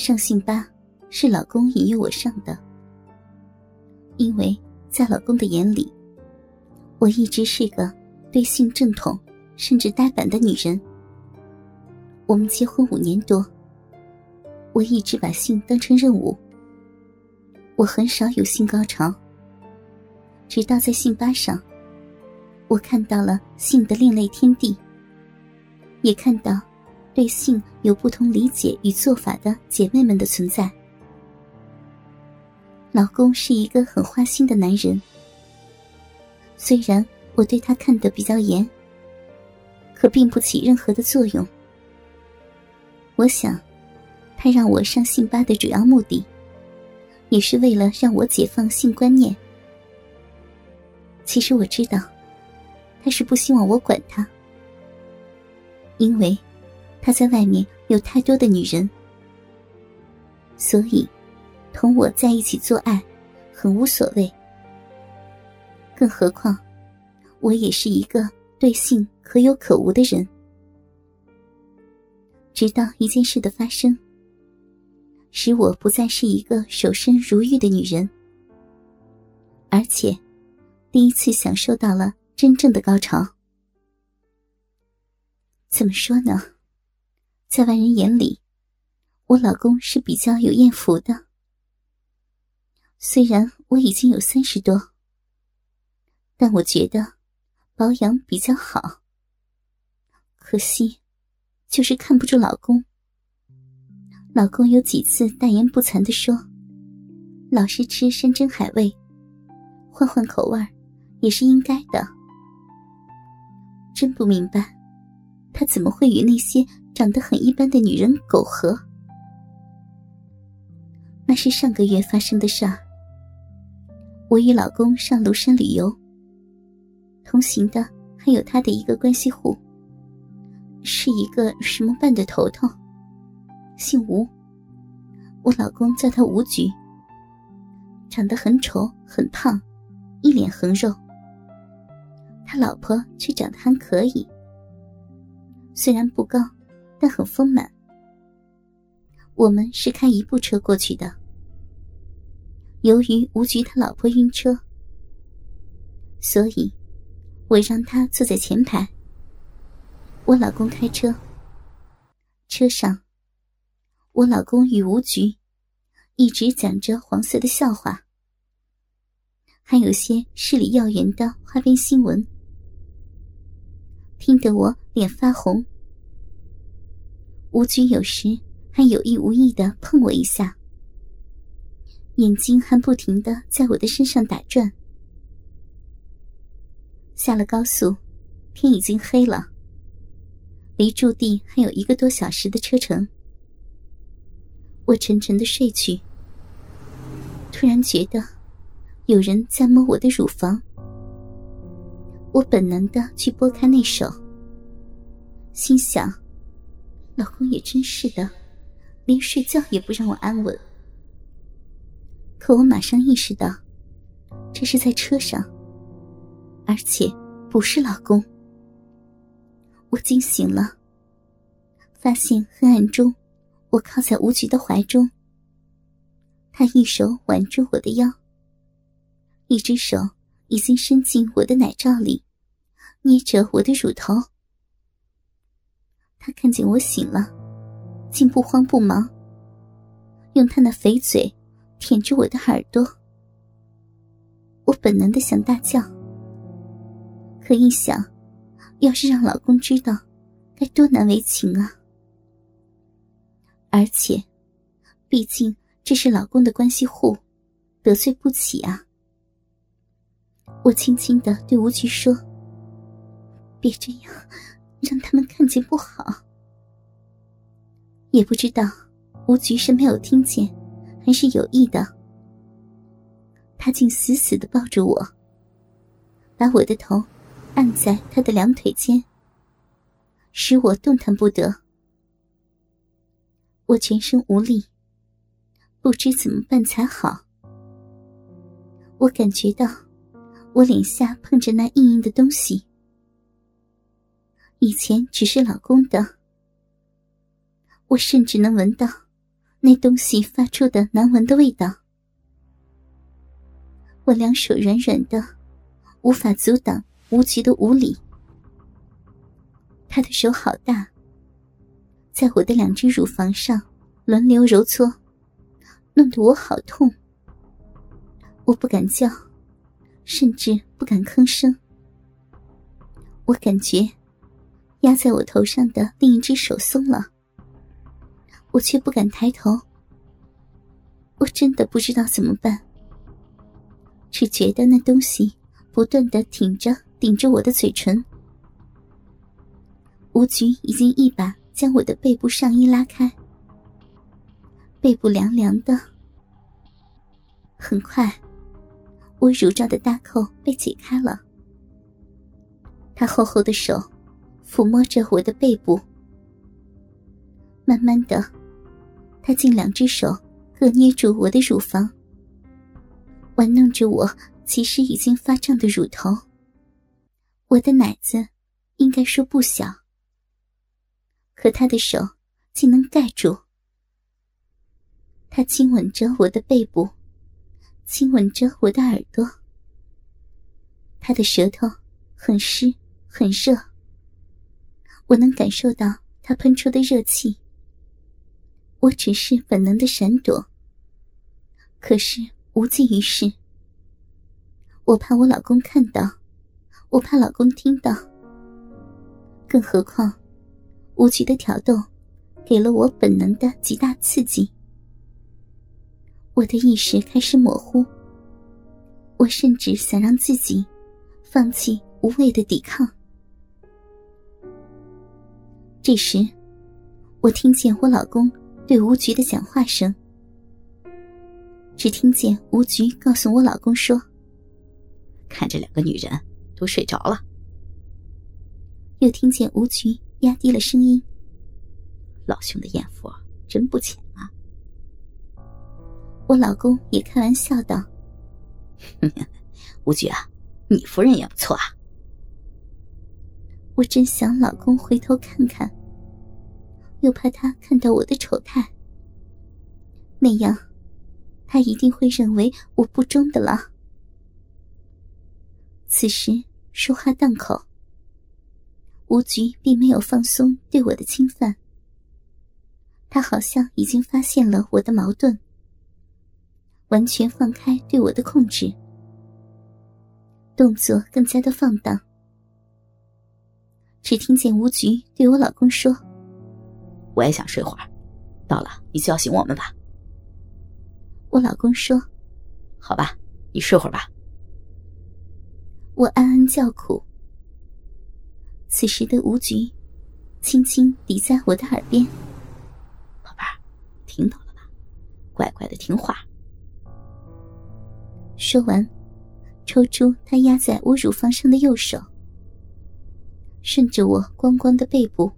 上信吧是老公引诱我上的，因为在老公的眼里，我一直是个对性正统甚至呆板的女人。我们结婚五年多，我一直把性当成任务，我很少有性高潮，直到在性吧上，我看到了性的另类天地，也看到。对性有不同理解与做法的姐妹们的存在。老公是一个很花心的男人，虽然我对他看得比较严，可并不起任何的作用。我想，他让我上性吧的主要目的，也是为了让我解放性观念。其实我知道，他是不希望我管他，因为。他在外面有太多的女人，所以同我在一起做爱很无所谓。更何况，我也是一个对性可有可无的人。直到一件事的发生，使我不再是一个守身如玉的女人，而且第一次享受到了真正的高潮。怎么说呢？在外人眼里，我老公是比较有艳福的。虽然我已经有三十多，但我觉得保养比较好。可惜，就是看不住老公。老公有几次大言不惭的说：“老是吃山珍海味，换换口味也是应该的。”真不明白，他怎么会与那些……长得很一般的女人苟合，那是上个月发生的事儿。我与老公上庐山旅游，同行的还有他的一个关系户，是一个什么办的头头，姓吴。我老公叫他吴局，长得很丑很胖，一脸横肉。他老婆却长得还可以，虽然不高。但很丰满。我们是开一部车过去的。由于吴局他老婆晕车，所以我让他坐在前排。我老公开车。车上，我老公与吴局一直讲着黄色的笑话，还有些市里要员的花边新闻，听得我脸发红。吴局有时还有意无意的碰我一下，眼睛还不停的在我的身上打转。下了高速，天已经黑了，离驻地还有一个多小时的车程。我沉沉的睡去，突然觉得有人在摸我的乳房，我本能的去拨开那手，心想。老公也真是的，连睡觉也不让我安稳。可我马上意识到，这是在车上，而且不是老公。我惊醒了，发现黑暗中，我靠在吴局的怀中。他一手挽住我的腰，一只手已经伸进我的奶罩里，捏着我的乳头。他看见我醒了，竟不慌不忙，用他那肥嘴舔着我的耳朵。我本能的想大叫，可一想，要是让老公知道，该多难为情啊！而且，毕竟这是老公的关系户，得罪不起啊！我轻轻的对吴局说：“别这样。”让他们看见不好，也不知道吴局是没有听见，还是有意的。他竟死死的抱住我，把我的头按在他的两腿间，使我动弹不得。我全身无力，不知怎么办才好。我感觉到我脸下碰着那硬硬的东西。以前只是老公的，我甚至能闻到那东西发出的难闻的味道。我两手软软的，无法阻挡无极的无理。他的手好大，在我的两只乳房上轮流揉搓，弄得我好痛。我不敢叫，甚至不敢吭声。我感觉压在我头上的另一只手松了，我却不敢抬头。我真的不知道怎么办，只觉得那东西不断的挺着、顶着我的嘴唇。吴局已经一把将我的背部上衣拉开，背部凉凉的。很快，我乳罩的搭扣被解开了。他厚厚的手抚摸着我的背部，慢慢的，他竟两只手各捏住我的乳房，玩弄着我其实已经发胀的乳头。我的奶子应该说不小，可他的手竟能盖住。他亲吻着我的背部，亲吻着我的耳朵，他的舌头很湿。很热，我能感受到他喷出的热气。我只是本能的闪躲，可是无济于事。我怕我老公看到，我怕老公听到。更何况，无局的挑逗，给了我本能的极大刺激。我的意识开始模糊，我甚至想让自己放弃无谓的抵抗。这时，我听见我老公对吴局的讲话声。只听见吴局告诉我老公说：“看这两个女人都睡着了。”又听见吴局压低了声音：“老兄的艳福真不浅啊。”我老公也开玩笑道：“ 吴局啊，你夫人也不错啊。”我真想老公回头看看，又怕他看到我的丑态，那样，他一定会认为我不忠的了。此时说话档口，吴局并没有放松对我的侵犯，他好像已经发现了我的矛盾，完全放开对我的控制，动作更加的放荡。只听见吴局对我老公说：“我也想睡会儿，到了你叫醒我们吧。”我老公说：“好吧，你睡会儿吧。”我暗暗叫苦。此时的吴局轻轻抵在我的耳边：“宝贝儿，听到了吧？乖乖的听话。”说完，抽出他压在我乳房上的右手。顺着我光光的背部，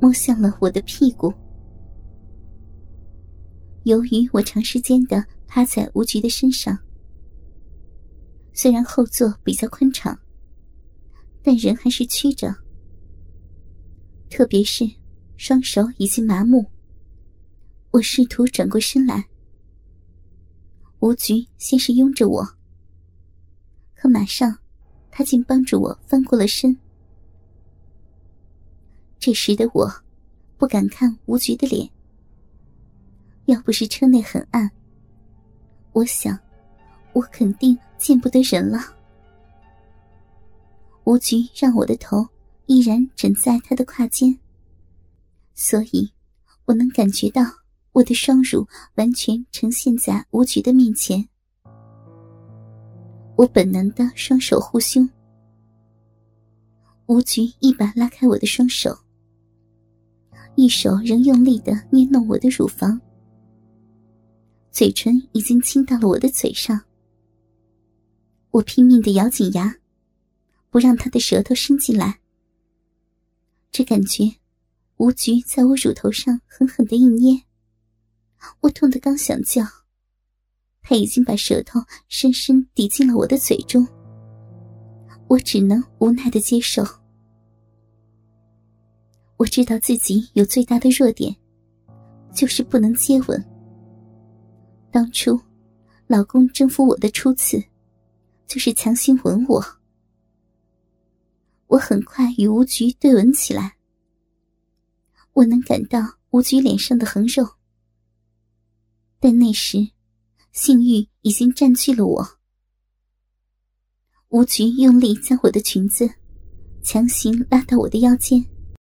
摸向了我的屁股。由于我长时间的趴在吴局的身上，虽然后座比较宽敞，但人还是曲着。特别是双手已经麻木，我试图转过身来，吴局先是拥着我，可马上他竟帮助我翻过了身。这时的我，不敢看吴局的脸。要不是车内很暗，我想，我肯定见不得人了。吴局让我的头依然枕在他的胯间，所以我能感觉到我的双乳完全呈现在吴局的面前。我本能的双手护胸，吴局一把拉开我的双手。一手仍用力的捏弄我的乳房，嘴唇已经亲到了我的嘴上。我拼命的咬紧牙，不让他的舌头伸进来。只感觉吴局在我乳头上狠狠的一捏，我痛得刚想叫，他已经把舌头深深抵进了我的嘴中。我只能无奈的接受。我知道自己有最大的弱点，就是不能接吻。当初，老公征服我的初次，就是强行吻我。我很快与吴菊对吻起来，我能感到吴菊脸上的横肉，但那时，性欲已经占据了我。吴菊用力将我的裙子强行拉到我的腰间。